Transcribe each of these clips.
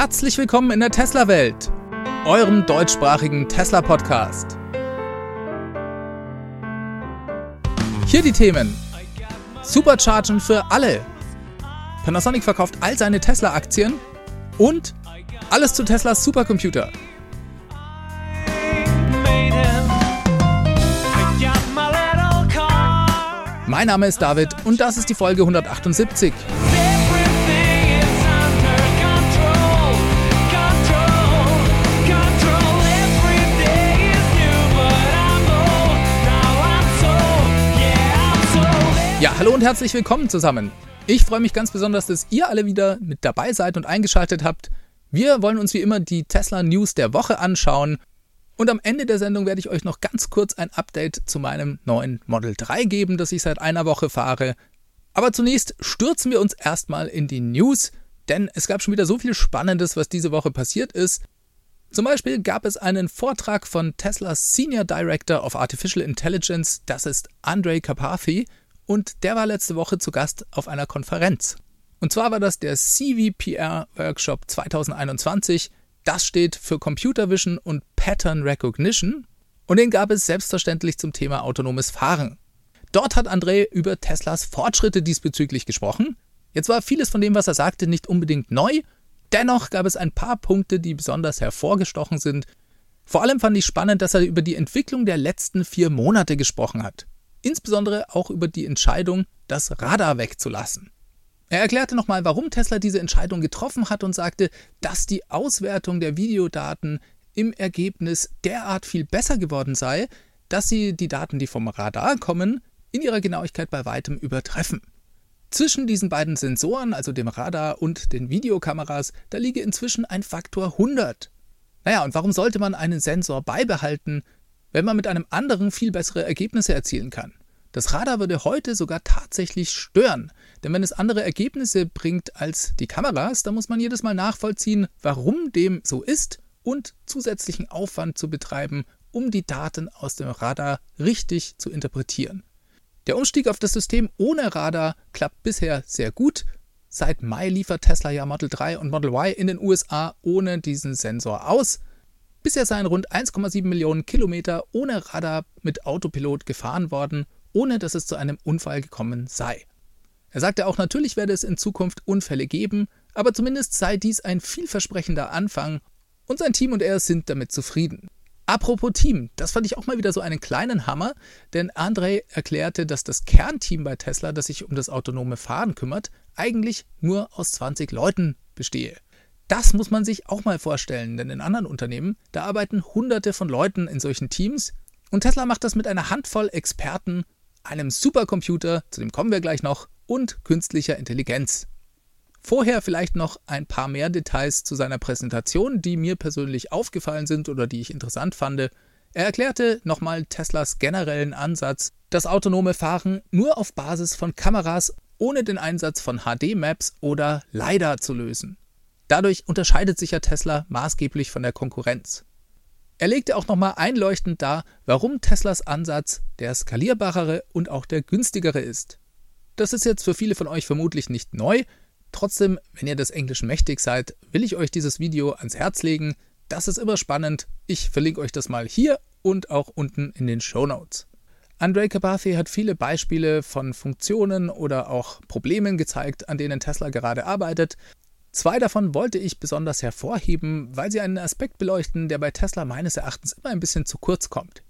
Herzlich willkommen in der Tesla-Welt, eurem deutschsprachigen Tesla-Podcast. Hier die Themen: Superchargen für alle. Panasonic verkauft all seine Tesla-Aktien und alles zu Teslas Supercomputer. Mein Name ist David und das ist die Folge 178. Ja, hallo und herzlich willkommen zusammen. Ich freue mich ganz besonders, dass ihr alle wieder mit dabei seid und eingeschaltet habt. Wir wollen uns wie immer die Tesla News der Woche anschauen. Und am Ende der Sendung werde ich euch noch ganz kurz ein Update zu meinem neuen Model 3 geben, das ich seit einer Woche fahre. Aber zunächst stürzen wir uns erstmal in die News, denn es gab schon wieder so viel Spannendes, was diese Woche passiert ist. Zum Beispiel gab es einen Vortrag von Teslas Senior Director of Artificial Intelligence, das ist Andre Karpathy, und der war letzte Woche zu Gast auf einer Konferenz. Und zwar war das der CVPR Workshop 2021. Das steht für Computer Vision und Pattern Recognition und den gab es selbstverständlich zum Thema autonomes Fahren. Dort hat André über Teslas Fortschritte diesbezüglich gesprochen. Jetzt war vieles von dem, was er sagte, nicht unbedingt neu. Dennoch gab es ein paar Punkte, die besonders hervorgestochen sind. Vor allem fand ich spannend, dass er über die Entwicklung der letzten vier Monate gesprochen hat insbesondere auch über die Entscheidung, das Radar wegzulassen. Er erklärte nochmal, warum Tesla diese Entscheidung getroffen hat und sagte, dass die Auswertung der Videodaten im Ergebnis derart viel besser geworden sei, dass sie die Daten, die vom Radar kommen, in ihrer Genauigkeit bei weitem übertreffen. Zwischen diesen beiden Sensoren, also dem Radar und den Videokameras, da liege inzwischen ein Faktor 100. Naja, und warum sollte man einen Sensor beibehalten, wenn man mit einem anderen viel bessere Ergebnisse erzielen kann. Das Radar würde heute sogar tatsächlich stören, denn wenn es andere Ergebnisse bringt als die Kameras, dann muss man jedes Mal nachvollziehen, warum dem so ist und zusätzlichen Aufwand zu betreiben, um die Daten aus dem Radar richtig zu interpretieren. Der Umstieg auf das System ohne Radar klappt bisher sehr gut. Seit Mai liefert Tesla ja Model 3 und Model Y in den USA ohne diesen Sensor aus. Bisher seien rund 1,7 Millionen Kilometer ohne Radar mit Autopilot gefahren worden, ohne dass es zu einem Unfall gekommen sei. Er sagte auch, natürlich werde es in Zukunft Unfälle geben, aber zumindest sei dies ein vielversprechender Anfang und sein Team und er sind damit zufrieden. Apropos Team, das fand ich auch mal wieder so einen kleinen Hammer, denn André erklärte, dass das Kernteam bei Tesla, das sich um das autonome Fahren kümmert, eigentlich nur aus 20 Leuten bestehe. Das muss man sich auch mal vorstellen, denn in anderen Unternehmen, da arbeiten hunderte von Leuten in solchen Teams und Tesla macht das mit einer Handvoll Experten, einem Supercomputer, zu dem kommen wir gleich noch, und künstlicher Intelligenz. Vorher vielleicht noch ein paar mehr Details zu seiner Präsentation, die mir persönlich aufgefallen sind oder die ich interessant fand. Er erklärte nochmal Teslas generellen Ansatz, das autonome Fahren nur auf Basis von Kameras ohne den Einsatz von HD-Maps oder LiDAR zu lösen. Dadurch unterscheidet sich ja Tesla maßgeblich von der Konkurrenz. Er legte auch nochmal einleuchtend dar, warum Teslas Ansatz der skalierbarere und auch der günstigere ist. Das ist jetzt für viele von euch vermutlich nicht neu, trotzdem, wenn ihr des Englischen mächtig seid, will ich euch dieses Video ans Herz legen. Das ist immer spannend. Ich verlinke euch das mal hier und auch unten in den Show Notes. Andre Kabathi hat viele Beispiele von Funktionen oder auch Problemen gezeigt, an denen Tesla gerade arbeitet. Zwei davon wollte ich besonders hervorheben, weil sie einen Aspekt beleuchten, der bei Tesla meines Erachtens immer ein bisschen zu kurz kommt.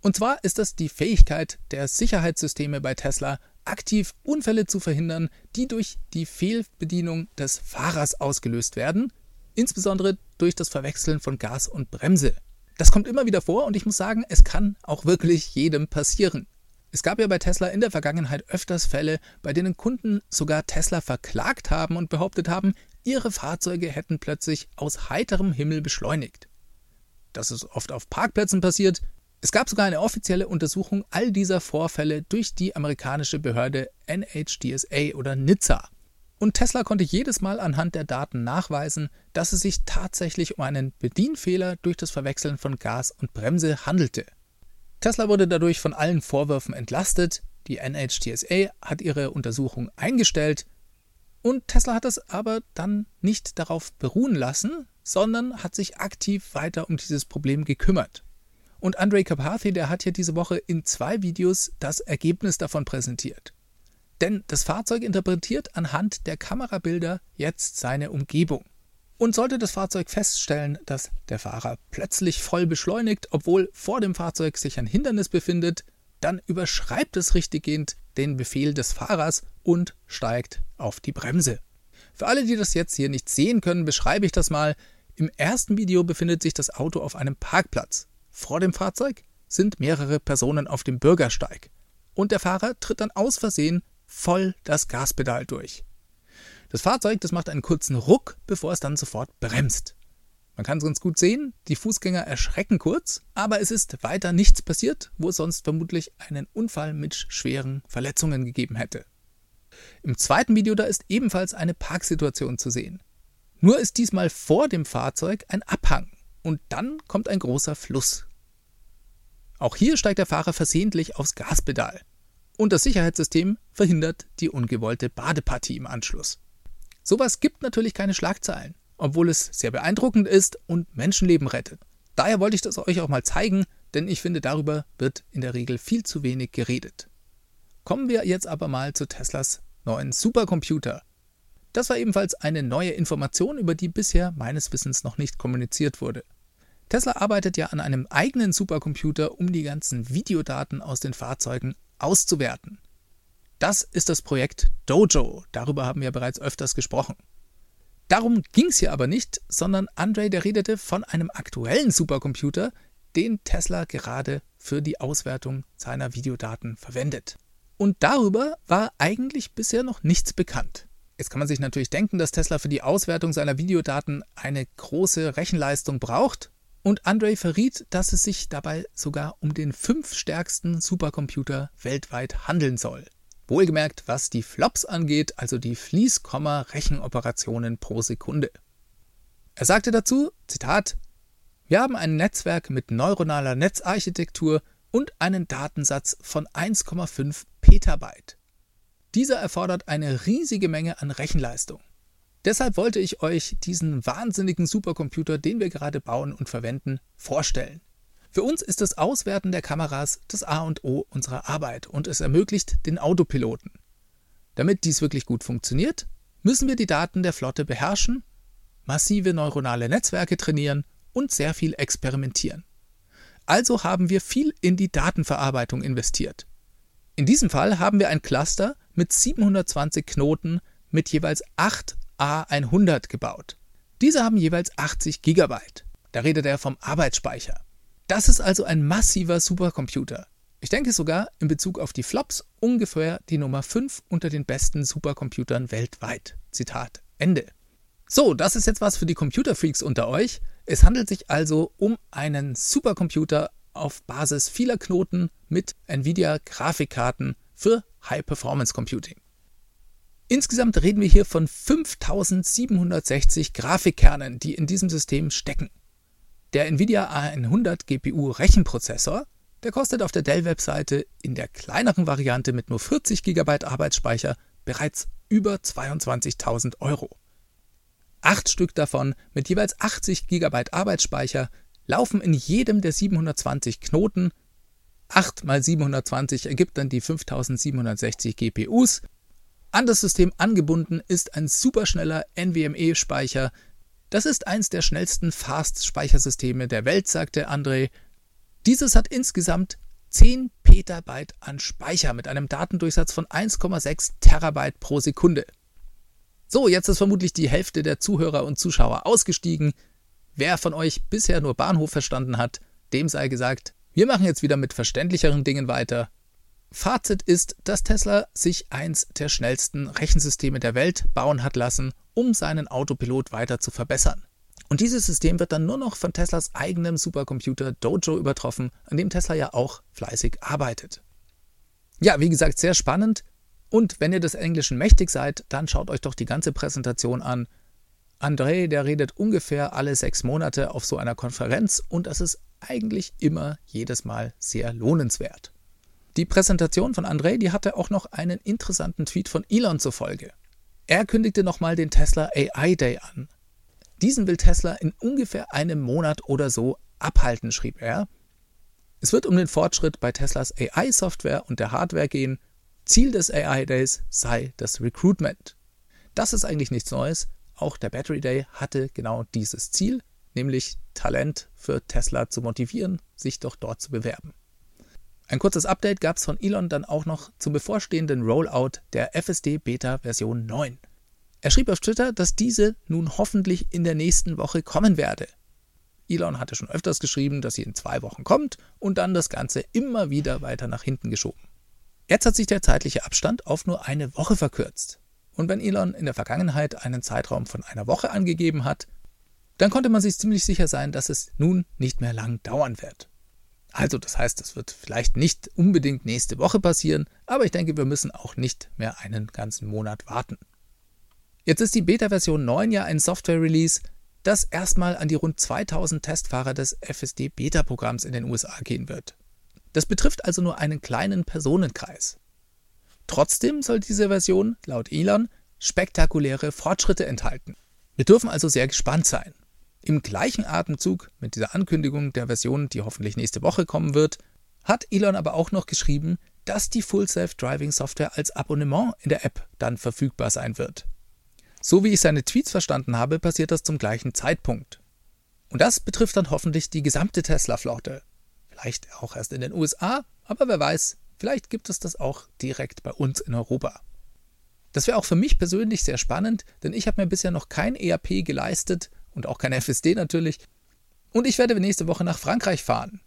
Und zwar ist das die Fähigkeit der Sicherheitssysteme bei Tesla, aktiv Unfälle zu verhindern, die durch die Fehlbedienung des Fahrers ausgelöst werden, insbesondere durch das Verwechseln von Gas und Bremse. Das kommt immer wieder vor und ich muss sagen, es kann auch wirklich jedem passieren. Es gab ja bei Tesla in der Vergangenheit öfters Fälle, bei denen Kunden sogar Tesla verklagt haben und behauptet haben, ihre Fahrzeuge hätten plötzlich aus heiterem Himmel beschleunigt. Das ist oft auf Parkplätzen passiert. Es gab sogar eine offizielle Untersuchung all dieser Vorfälle durch die amerikanische Behörde NHTSA oder NHTSA. Und Tesla konnte jedes Mal anhand der Daten nachweisen, dass es sich tatsächlich um einen Bedienfehler durch das Verwechseln von Gas und Bremse handelte. Tesla wurde dadurch von allen Vorwürfen entlastet, die NHTSA hat ihre Untersuchung eingestellt Und Tesla hat es aber dann nicht darauf beruhen lassen, sondern hat sich aktiv weiter um dieses Problem gekümmert. Und Andre Carpathy, der hat ja diese Woche in zwei Videos das Ergebnis davon präsentiert. Denn das Fahrzeug interpretiert anhand der Kamerabilder jetzt seine Umgebung. Und sollte das Fahrzeug feststellen, dass der Fahrer plötzlich voll beschleunigt, obwohl vor dem Fahrzeug sich ein Hindernis befindet, dann überschreibt es richtiggehend den Befehl des Fahrers und steigt auf die Bremse. Für alle, die das jetzt hier nicht sehen können, beschreibe ich das mal. Im ersten Video befindet sich das Auto auf einem Parkplatz. Vor dem Fahrzeug sind mehrere Personen auf dem Bürgersteig. Und der Fahrer tritt dann aus Versehen voll das Gaspedal durch. Das Fahrzeug, das macht einen kurzen Ruck, bevor es dann sofort bremst. Man kann es ganz gut sehen, die Fußgänger erschrecken kurz, aber es ist weiter nichts passiert, wo es sonst vermutlich einen Unfall mit schweren Verletzungen gegeben hätte. Im zweiten Video da ist ebenfalls eine Parksituation zu sehen. Nur ist diesmal vor dem Fahrzeug ein Abhang und dann kommt ein großer Fluss. Auch hier steigt der Fahrer versehentlich aufs Gaspedal und das Sicherheitssystem verhindert die ungewollte Badepartie im Anschluss. Sowas gibt natürlich keine Schlagzeilen, obwohl es sehr beeindruckend ist und Menschenleben rettet. Daher wollte ich das euch auch mal zeigen, denn ich finde, darüber wird in der Regel viel zu wenig geredet. Kommen wir jetzt aber mal zu Teslas neuen Supercomputer. Das war ebenfalls eine neue Information, über die bisher meines Wissens noch nicht kommuniziert wurde. Tesla arbeitet ja an einem eigenen Supercomputer, um die ganzen Videodaten aus den Fahrzeugen auszuwerten. Das ist das Projekt Dojo. Darüber haben wir bereits öfters gesprochen. Darum ging es hier aber nicht, sondern Andre, der redete von einem aktuellen Supercomputer, den Tesla gerade für die Auswertung seiner Videodaten verwendet. Und darüber war eigentlich bisher noch nichts bekannt. Jetzt kann man sich natürlich denken, dass Tesla für die Auswertung seiner Videodaten eine große Rechenleistung braucht. Und Andre verriet, dass es sich dabei sogar um den fünf stärksten Supercomputer weltweit handeln soll. Wohlgemerkt, was die Flops angeht, also die Fließkomma-Rechenoperationen pro Sekunde. Er sagte dazu, Zitat, wir haben ein Netzwerk mit neuronaler Netzarchitektur und einen Datensatz von 1,5 Petabyte. Dieser erfordert eine riesige Menge an Rechenleistung. Deshalb wollte ich euch diesen wahnsinnigen Supercomputer, den wir gerade bauen und verwenden, vorstellen. Für uns ist das Auswerten der Kameras das A und O unserer Arbeit und es ermöglicht den Autopiloten. Damit dies wirklich gut funktioniert, müssen wir die Daten der Flotte beherrschen, massive neuronale Netzwerke trainieren und sehr viel experimentieren. Also haben wir viel in die Datenverarbeitung investiert. In diesem Fall haben wir ein Cluster mit 720 Knoten mit jeweils 8 A100 gebaut. Diese haben jeweils 80 GB. Da redet er vom Arbeitsspeicher. Das ist also ein massiver Supercomputer. Ich denke sogar in Bezug auf die Flops ungefähr die Nummer 5 unter den besten Supercomputern weltweit. Zitat Ende. So, das ist jetzt was für die Computerfreaks unter euch. Es handelt sich also um einen Supercomputer auf Basis vieler Knoten mit Nvidia Grafikkarten für High Performance Computing. Insgesamt reden wir hier von 5760 Grafikkernen, die in diesem System stecken. Der Nvidia A100 GPU Rechenprozessor, der kostet auf der Dell-Webseite in der kleineren Variante mit nur 40 GB Arbeitsspeicher bereits über 22.000 Euro. Acht Stück davon mit jeweils 80 GB Arbeitsspeicher laufen in jedem der 720 Knoten. 8 mal 720 ergibt dann die 5760 GPUs. An das System angebunden ist ein superschneller NVMe-Speicher, das ist eins der schnellsten Fast-Speichersysteme der Welt, sagte André. Dieses hat insgesamt 10 Petabyte an Speicher mit einem Datendurchsatz von 1,6 Terabyte pro Sekunde. So, jetzt ist vermutlich die Hälfte der Zuhörer und Zuschauer ausgestiegen. Wer von euch bisher nur Bahnhof verstanden hat, dem sei gesagt, wir machen jetzt wieder mit verständlicheren Dingen weiter. Fazit ist, dass Tesla sich eins der schnellsten Rechensysteme der Welt bauen hat lassen um seinen Autopilot weiter zu verbessern. Und dieses System wird dann nur noch von Teslas eigenem Supercomputer Dojo übertroffen, an dem Tesla ja auch fleißig arbeitet. Ja, wie gesagt, sehr spannend. Und wenn ihr des Englischen mächtig seid, dann schaut euch doch die ganze Präsentation an. André, der redet ungefähr alle sechs Monate auf so einer Konferenz und das ist eigentlich immer jedes Mal sehr lohnenswert. Die Präsentation von André, die hatte auch noch einen interessanten Tweet von Elon zur Folge. Er kündigte nochmal den Tesla AI Day an. Diesen will Tesla in ungefähr einem Monat oder so abhalten, schrieb er. Es wird um den Fortschritt bei Teslas AI-Software und der Hardware gehen. Ziel des AI Days sei das Recruitment. Das ist eigentlich nichts Neues. Auch der Battery Day hatte genau dieses Ziel, nämlich Talent für Tesla zu motivieren, sich doch dort zu bewerben. Ein kurzes Update gab es von Elon dann auch noch zum bevorstehenden Rollout der FSD Beta Version 9. Er schrieb auf Twitter, dass diese nun hoffentlich in der nächsten Woche kommen werde. Elon hatte schon öfters geschrieben, dass sie in zwei Wochen kommt und dann das Ganze immer wieder weiter nach hinten geschoben. Jetzt hat sich der zeitliche Abstand auf nur eine Woche verkürzt. Und wenn Elon in der Vergangenheit einen Zeitraum von einer Woche angegeben hat, dann konnte man sich ziemlich sicher sein, dass es nun nicht mehr lang dauern wird. Also das heißt, es wird vielleicht nicht unbedingt nächste Woche passieren, aber ich denke, wir müssen auch nicht mehr einen ganzen Monat warten. Jetzt ist die Beta-Version 9 ja ein Software-Release, das erstmal an die rund 2000 Testfahrer des FSD-Beta-Programms in den USA gehen wird. Das betrifft also nur einen kleinen Personenkreis. Trotzdem soll diese Version, laut Elon, spektakuläre Fortschritte enthalten. Wir dürfen also sehr gespannt sein. Im gleichen Atemzug mit dieser Ankündigung der Version, die hoffentlich nächste Woche kommen wird, hat Elon aber auch noch geschrieben, dass die Full Self-Driving Software als Abonnement in der App dann verfügbar sein wird. So wie ich seine Tweets verstanden habe, passiert das zum gleichen Zeitpunkt. Und das betrifft dann hoffentlich die gesamte Tesla-Flotte. Vielleicht auch erst in den USA, aber wer weiß, vielleicht gibt es das auch direkt bei uns in Europa. Das wäre auch für mich persönlich sehr spannend, denn ich habe mir bisher noch kein ERP geleistet und auch kein FSD natürlich. Und ich werde nächste Woche nach Frankreich fahren.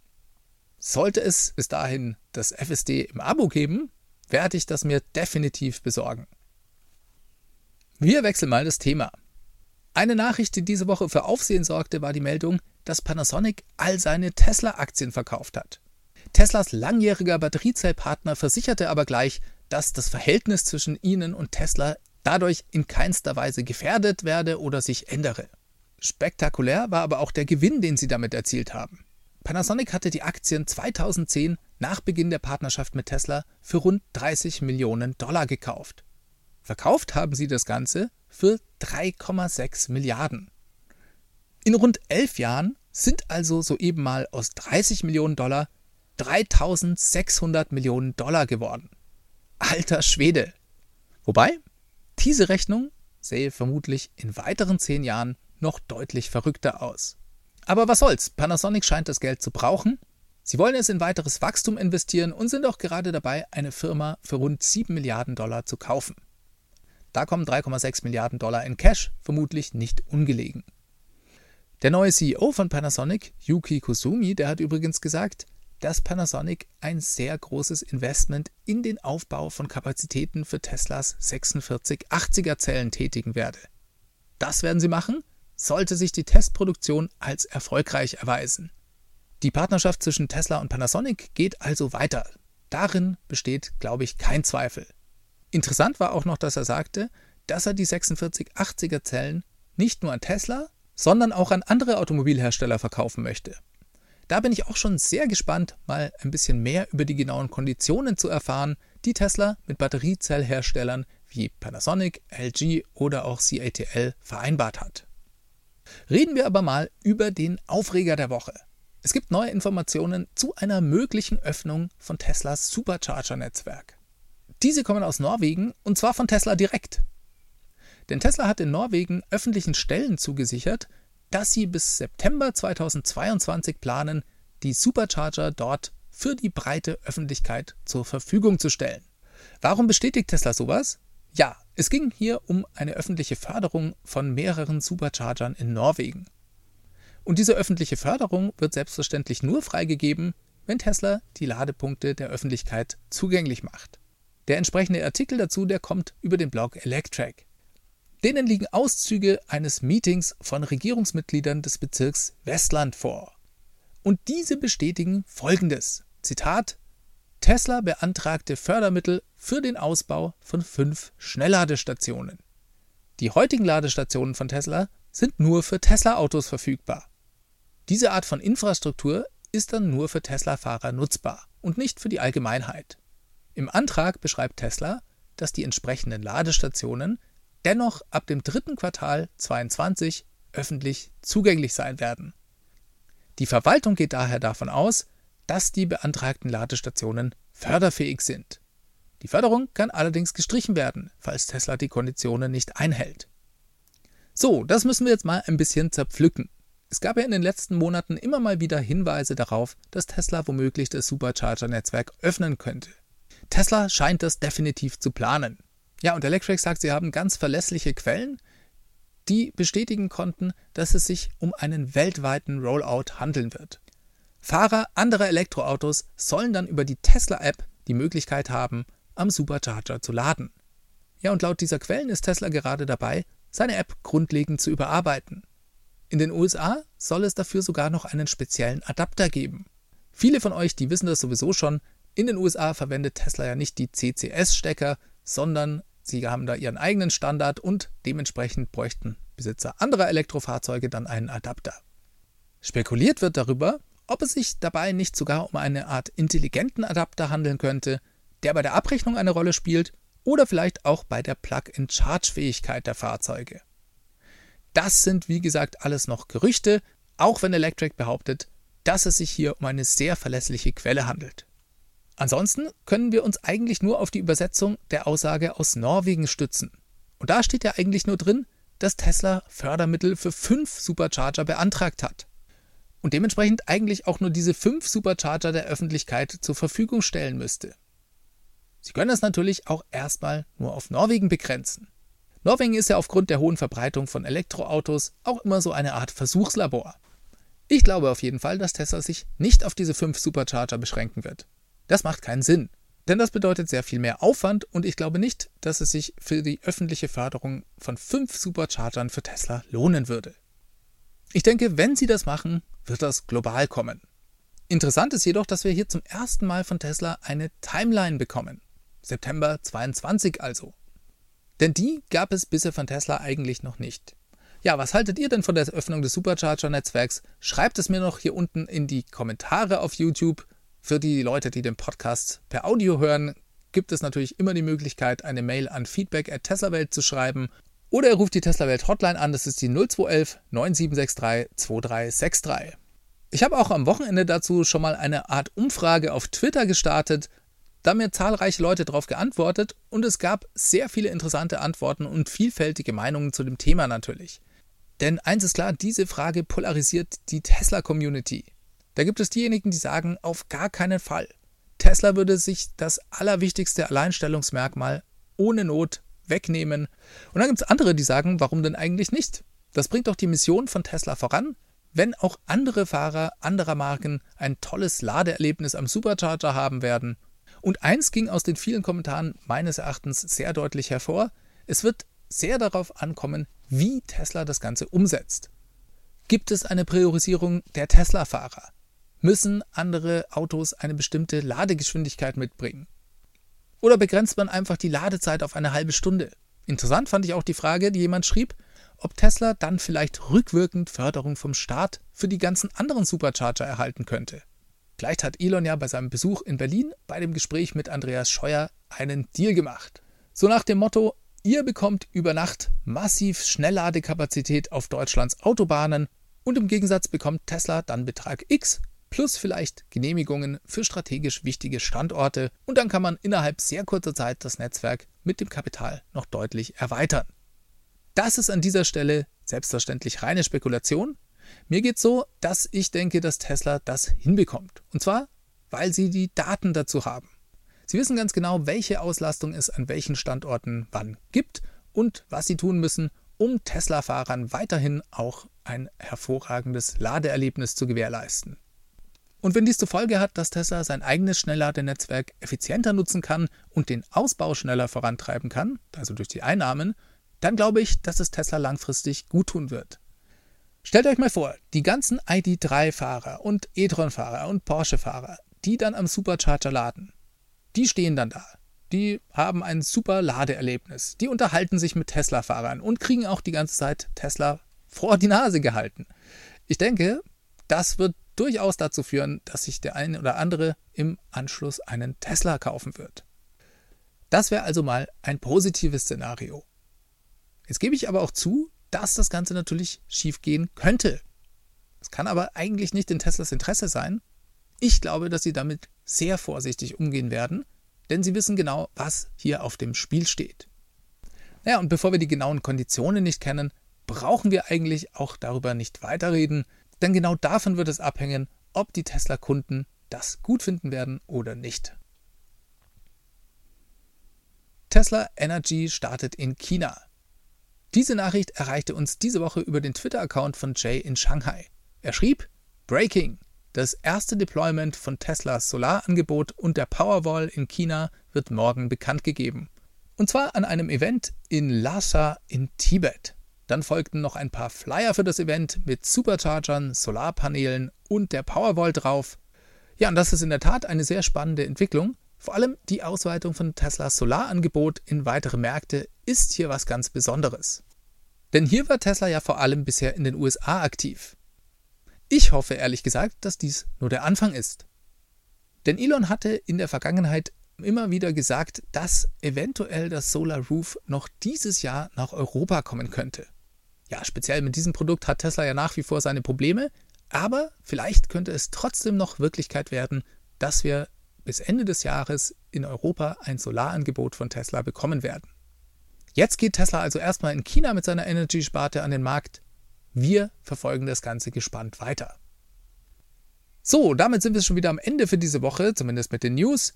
Sollte es bis dahin das FSD im Abo geben, werde ich das mir definitiv besorgen. Wir wechseln mal das Thema. Eine Nachricht, die diese Woche für Aufsehen sorgte, war die Meldung, dass Panasonic all seine Tesla-Aktien verkauft hat. Teslas langjähriger Batteriezellpartner versicherte aber gleich, dass das Verhältnis zwischen ihnen und Tesla dadurch in keinster Weise gefährdet werde oder sich ändere. Spektakulär war aber auch der Gewinn, den sie damit erzielt haben. Panasonic hatte die Aktien 2010 nach Beginn der Partnerschaft mit Tesla für rund 30 Millionen Dollar gekauft. Verkauft haben sie das Ganze für 3,6 Milliarden. In rund elf Jahren sind also soeben mal aus 30 Millionen Dollar 3600 Millionen Dollar geworden. Alter Schwede! Wobei, diese Rechnung sähe vermutlich in weiteren zehn Jahren noch deutlich verrückter aus. Aber was soll's, Panasonic scheint das Geld zu brauchen. Sie wollen es in weiteres Wachstum investieren und sind auch gerade dabei, eine Firma für rund 7 Milliarden Dollar zu kaufen. Da kommen 3,6 Milliarden Dollar in Cash vermutlich nicht ungelegen. Der neue CEO von Panasonic, Yuki Kusumi, der hat übrigens gesagt, dass Panasonic ein sehr großes Investment in den Aufbau von Kapazitäten für Teslas 4680er Zellen tätigen werde. Das werden sie machen, sollte sich die Testproduktion als erfolgreich erweisen. Die Partnerschaft zwischen Tesla und Panasonic geht also weiter. Darin besteht, glaube ich, kein Zweifel. Interessant war auch noch, dass er sagte, dass er die 4680er Zellen nicht nur an Tesla, sondern auch an andere Automobilhersteller verkaufen möchte. Da bin ich auch schon sehr gespannt, mal ein bisschen mehr über die genauen Konditionen zu erfahren, die Tesla mit Batteriezellherstellern wie Panasonic, LG oder auch CATL vereinbart hat. Reden wir aber mal über den Aufreger der Woche. Es gibt neue Informationen zu einer möglichen Öffnung von Teslas Supercharger-Netzwerk. Diese kommen aus Norwegen und zwar von Tesla direkt. Denn Tesla hat in Norwegen öffentlichen Stellen zugesichert, dass sie bis September 2022 planen, die Supercharger dort für die breite Öffentlichkeit zur Verfügung zu stellen. Warum bestätigt Tesla sowas? Ja, es ging hier um eine öffentliche Förderung von mehreren Superchargern in Norwegen. Und diese öffentliche Förderung wird selbstverständlich nur freigegeben, wenn Tesla die Ladepunkte der Öffentlichkeit zugänglich macht. Der entsprechende Artikel dazu, der kommt über den Blog Electrac. Denen liegen Auszüge eines Meetings von Regierungsmitgliedern des Bezirks Westland vor. Und diese bestätigen Folgendes. Zitat Tesla beantragte Fördermittel für den Ausbau von fünf Schnellladestationen. Die heutigen Ladestationen von Tesla sind nur für Tesla-Autos verfügbar. Diese Art von Infrastruktur ist dann nur für Tesla-Fahrer nutzbar und nicht für die Allgemeinheit. Im Antrag beschreibt Tesla, dass die entsprechenden Ladestationen dennoch ab dem dritten Quartal 2022 öffentlich zugänglich sein werden. Die Verwaltung geht daher davon aus, dass die beantragten Ladestationen förderfähig sind. Die Förderung kann allerdings gestrichen werden, falls Tesla die Konditionen nicht einhält. So, das müssen wir jetzt mal ein bisschen zerpflücken. Es gab ja in den letzten Monaten immer mal wieder Hinweise darauf, dass Tesla womöglich das Supercharger-Netzwerk öffnen könnte. Tesla scheint das definitiv zu planen. Ja, und Electric sagt, sie haben ganz verlässliche Quellen, die bestätigen konnten, dass es sich um einen weltweiten Rollout handeln wird. Fahrer anderer Elektroautos sollen dann über die Tesla-App die Möglichkeit haben, am Supercharger zu laden. Ja, und laut dieser Quellen ist Tesla gerade dabei, seine App grundlegend zu überarbeiten. In den USA soll es dafür sogar noch einen speziellen Adapter geben. Viele von euch, die wissen das sowieso schon, in den USA verwendet Tesla ja nicht die CCS-Stecker, sondern sie haben da ihren eigenen Standard und dementsprechend bräuchten Besitzer anderer Elektrofahrzeuge dann einen Adapter. Spekuliert wird darüber, ob es sich dabei nicht sogar um eine Art intelligenten Adapter handeln könnte, der bei der Abrechnung eine Rolle spielt oder vielleicht auch bei der Plug-in-Charge-Fähigkeit der Fahrzeuge. Das sind wie gesagt alles noch Gerüchte, auch wenn Electric behauptet, dass es sich hier um eine sehr verlässliche Quelle handelt. Ansonsten können wir uns eigentlich nur auf die Übersetzung der Aussage aus Norwegen stützen. Und da steht ja eigentlich nur drin, dass Tesla Fördermittel für fünf Supercharger beantragt hat. Und dementsprechend eigentlich auch nur diese fünf Supercharger der Öffentlichkeit zur Verfügung stellen müsste. Sie können es natürlich auch erstmal nur auf Norwegen begrenzen. Norwegen ist ja aufgrund der hohen Verbreitung von Elektroautos auch immer so eine Art Versuchslabor. Ich glaube auf jeden Fall, dass Tesla sich nicht auf diese fünf Supercharger beschränken wird. Das macht keinen Sinn, denn das bedeutet sehr viel mehr Aufwand und ich glaube nicht, dass es sich für die öffentliche Förderung von fünf Superchargern für Tesla lohnen würde. Ich denke, wenn sie das machen, wird das global kommen. Interessant ist jedoch, dass wir hier zum ersten Mal von Tesla eine Timeline bekommen. September 22 also. Denn die gab es bisher von Tesla eigentlich noch nicht. Ja, was haltet ihr denn von der Öffnung des Supercharger-Netzwerks? Schreibt es mir noch hier unten in die Kommentare auf YouTube. Für die Leute, die den Podcast per Audio hören, gibt es natürlich immer die Möglichkeit, eine Mail an feedback at teslawelt zu schreiben. Oder ihr ruft die Teslawelt Hotline an, das ist die 0211 9763 2363. Ich habe auch am Wochenende dazu schon mal eine Art Umfrage auf Twitter gestartet. Da mir zahlreiche Leute darauf geantwortet und es gab sehr viele interessante Antworten und vielfältige Meinungen zu dem Thema natürlich. Denn eins ist klar, diese Frage polarisiert die Tesla-Community. Da gibt es diejenigen, die sagen, auf gar keinen Fall. Tesla würde sich das allerwichtigste Alleinstellungsmerkmal ohne Not wegnehmen. Und dann gibt es andere, die sagen, warum denn eigentlich nicht? Das bringt doch die Mission von Tesla voran, wenn auch andere Fahrer anderer Marken ein tolles Ladeerlebnis am Supercharger haben werden und eins ging aus den vielen Kommentaren meines Erachtens sehr deutlich hervor. Es wird sehr darauf ankommen, wie Tesla das Ganze umsetzt. Gibt es eine Priorisierung der Tesla-Fahrer? Müssen andere Autos eine bestimmte Ladegeschwindigkeit mitbringen? Oder begrenzt man einfach die Ladezeit auf eine halbe Stunde? Interessant fand ich auch die Frage, die jemand schrieb, ob Tesla dann vielleicht rückwirkend Förderung vom Staat für die ganzen anderen Supercharger erhalten könnte. Vielleicht hat Elon ja bei seinem Besuch in Berlin bei dem Gespräch mit Andreas Scheuer einen Deal gemacht. So nach dem Motto, ihr bekommt über Nacht massiv Schnellladekapazität auf Deutschlands Autobahnen und im Gegensatz bekommt Tesla dann Betrag X plus vielleicht Genehmigungen für strategisch wichtige Standorte und dann kann man innerhalb sehr kurzer Zeit das Netzwerk mit dem Kapital noch deutlich erweitern. Das ist an dieser Stelle selbstverständlich reine Spekulation, mir geht es so, dass ich denke, dass Tesla das hinbekommt. Und zwar, weil sie die Daten dazu haben. Sie wissen ganz genau, welche Auslastung es an welchen Standorten wann gibt und was sie tun müssen, um Tesla-Fahrern weiterhin auch ein hervorragendes Ladeerlebnis zu gewährleisten. Und wenn dies zur Folge hat, dass Tesla sein eigenes Schnellladenetzwerk effizienter nutzen kann und den Ausbau schneller vorantreiben kann, also durch die Einnahmen, dann glaube ich, dass es Tesla langfristig gut tun wird. Stellt euch mal vor, die ganzen ID3-Fahrer und e-tron-Fahrer und Porsche-Fahrer, die dann am Supercharger laden, die stehen dann da. Die haben ein super Ladeerlebnis. Die unterhalten sich mit Tesla-Fahrern und kriegen auch die ganze Zeit Tesla vor die Nase gehalten. Ich denke, das wird durchaus dazu führen, dass sich der eine oder andere im Anschluss einen Tesla kaufen wird. Das wäre also mal ein positives Szenario. Jetzt gebe ich aber auch zu, dass das Ganze natürlich schiefgehen könnte. Es kann aber eigentlich nicht in Teslas Interesse sein. Ich glaube, dass sie damit sehr vorsichtig umgehen werden, denn sie wissen genau, was hier auf dem Spiel steht. Naja, und bevor wir die genauen Konditionen nicht kennen, brauchen wir eigentlich auch darüber nicht weiterreden, denn genau davon wird es abhängen, ob die Tesla-Kunden das gut finden werden oder nicht. Tesla Energy startet in China. Diese Nachricht erreichte uns diese Woche über den Twitter-Account von Jay in Shanghai. Er schrieb: Breaking! Das erste Deployment von Teslas Solarangebot und der Powerwall in China wird morgen bekannt gegeben. Und zwar an einem Event in Lhasa in Tibet. Dann folgten noch ein paar Flyer für das Event mit Superchargern, Solarpanelen und der Powerwall drauf. Ja, und das ist in der Tat eine sehr spannende Entwicklung. Vor allem die Ausweitung von Teslas Solarangebot in weitere Märkte ist hier was ganz Besonderes. Denn hier war Tesla ja vor allem bisher in den USA aktiv. Ich hoffe ehrlich gesagt, dass dies nur der Anfang ist. Denn Elon hatte in der Vergangenheit immer wieder gesagt, dass eventuell das Solar Roof noch dieses Jahr nach Europa kommen könnte. Ja, speziell mit diesem Produkt hat Tesla ja nach wie vor seine Probleme, aber vielleicht könnte es trotzdem noch Wirklichkeit werden, dass wir bis Ende des Jahres in Europa ein Solarangebot von Tesla bekommen werden. Jetzt geht Tesla also erstmal in China mit seiner Energy-Sparte an den Markt wir verfolgen das Ganze gespannt weiter. So, damit sind wir schon wieder am Ende für diese Woche, zumindest mit den News.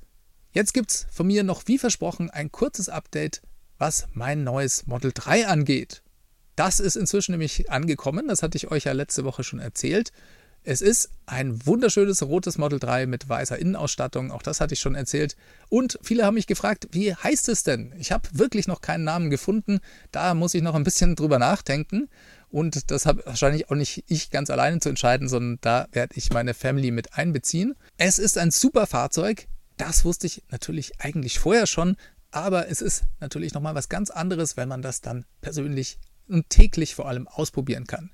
Jetzt gibt es von mir noch wie versprochen ein kurzes Update, was mein neues Model 3 angeht. Das ist inzwischen nämlich angekommen, das hatte ich euch ja letzte Woche schon erzählt. Es ist ein wunderschönes rotes Model 3 mit weißer Innenausstattung, auch das hatte ich schon erzählt. Und viele haben mich gefragt, wie heißt es denn? Ich habe wirklich noch keinen Namen gefunden, da muss ich noch ein bisschen drüber nachdenken. Und das habe wahrscheinlich auch nicht ich ganz alleine zu entscheiden, sondern da werde ich meine Family mit einbeziehen. Es ist ein super Fahrzeug. Das wusste ich natürlich eigentlich vorher schon. Aber es ist natürlich nochmal was ganz anderes, wenn man das dann persönlich und täglich vor allem ausprobieren kann.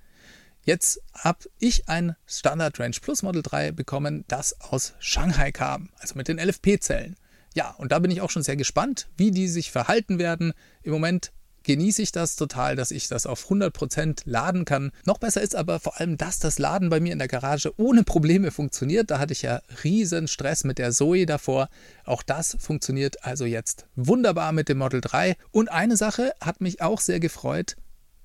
Jetzt habe ich ein Standard Range Plus Model 3 bekommen, das aus Shanghai kam, also mit den LFP-Zellen. Ja, und da bin ich auch schon sehr gespannt, wie die sich verhalten werden. Im Moment genieße ich das total, dass ich das auf 100% laden kann. Noch besser ist aber vor allem, dass das Laden bei mir in der Garage ohne Probleme funktioniert. Da hatte ich ja riesen Stress mit der Zoe davor. Auch das funktioniert also jetzt wunderbar mit dem Model 3. Und eine Sache hat mich auch sehr gefreut,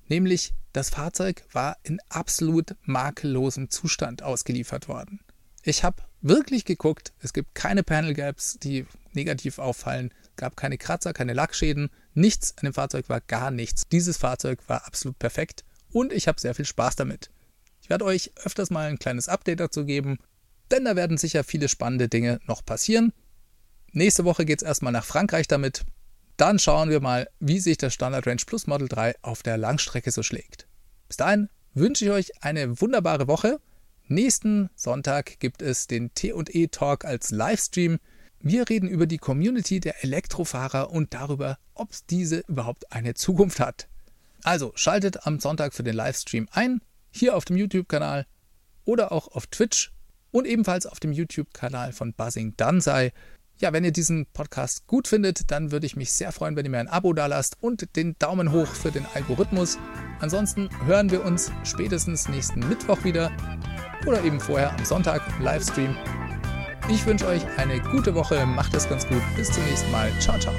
nämlich das Fahrzeug war in absolut makellosem Zustand ausgeliefert worden. Ich habe wirklich geguckt, es gibt keine Panel Gaps, die negativ auffallen, gab keine Kratzer, keine Lackschäden, nichts an dem Fahrzeug war gar nichts. Dieses Fahrzeug war absolut perfekt und ich habe sehr viel Spaß damit. Ich werde euch öfters mal ein kleines Update dazu geben, denn da werden sicher viele spannende Dinge noch passieren. Nächste Woche geht es erstmal nach Frankreich damit. Dann schauen wir mal, wie sich das Standard Range Plus Model 3 auf der Langstrecke so schlägt. Bis dahin wünsche ich euch eine wunderbare Woche. Nächsten Sonntag gibt es den T&E Talk als Livestream. Wir reden über die Community der Elektrofahrer und darüber, ob diese überhaupt eine Zukunft hat. Also schaltet am Sonntag für den Livestream ein, hier auf dem YouTube-Kanal oder auch auf Twitch und ebenfalls auf dem YouTube-Kanal von Buzzing Danzai. Ja, wenn ihr diesen Podcast gut findet, dann würde ich mich sehr freuen, wenn ihr mir ein Abo da lasst und den Daumen hoch für den Algorithmus. Ansonsten hören wir uns spätestens nächsten Mittwoch wieder oder eben vorher am Sonntag im Livestream. Ich wünsche euch eine gute Woche, macht es ganz gut, bis zum nächsten Mal. Ciao, ciao.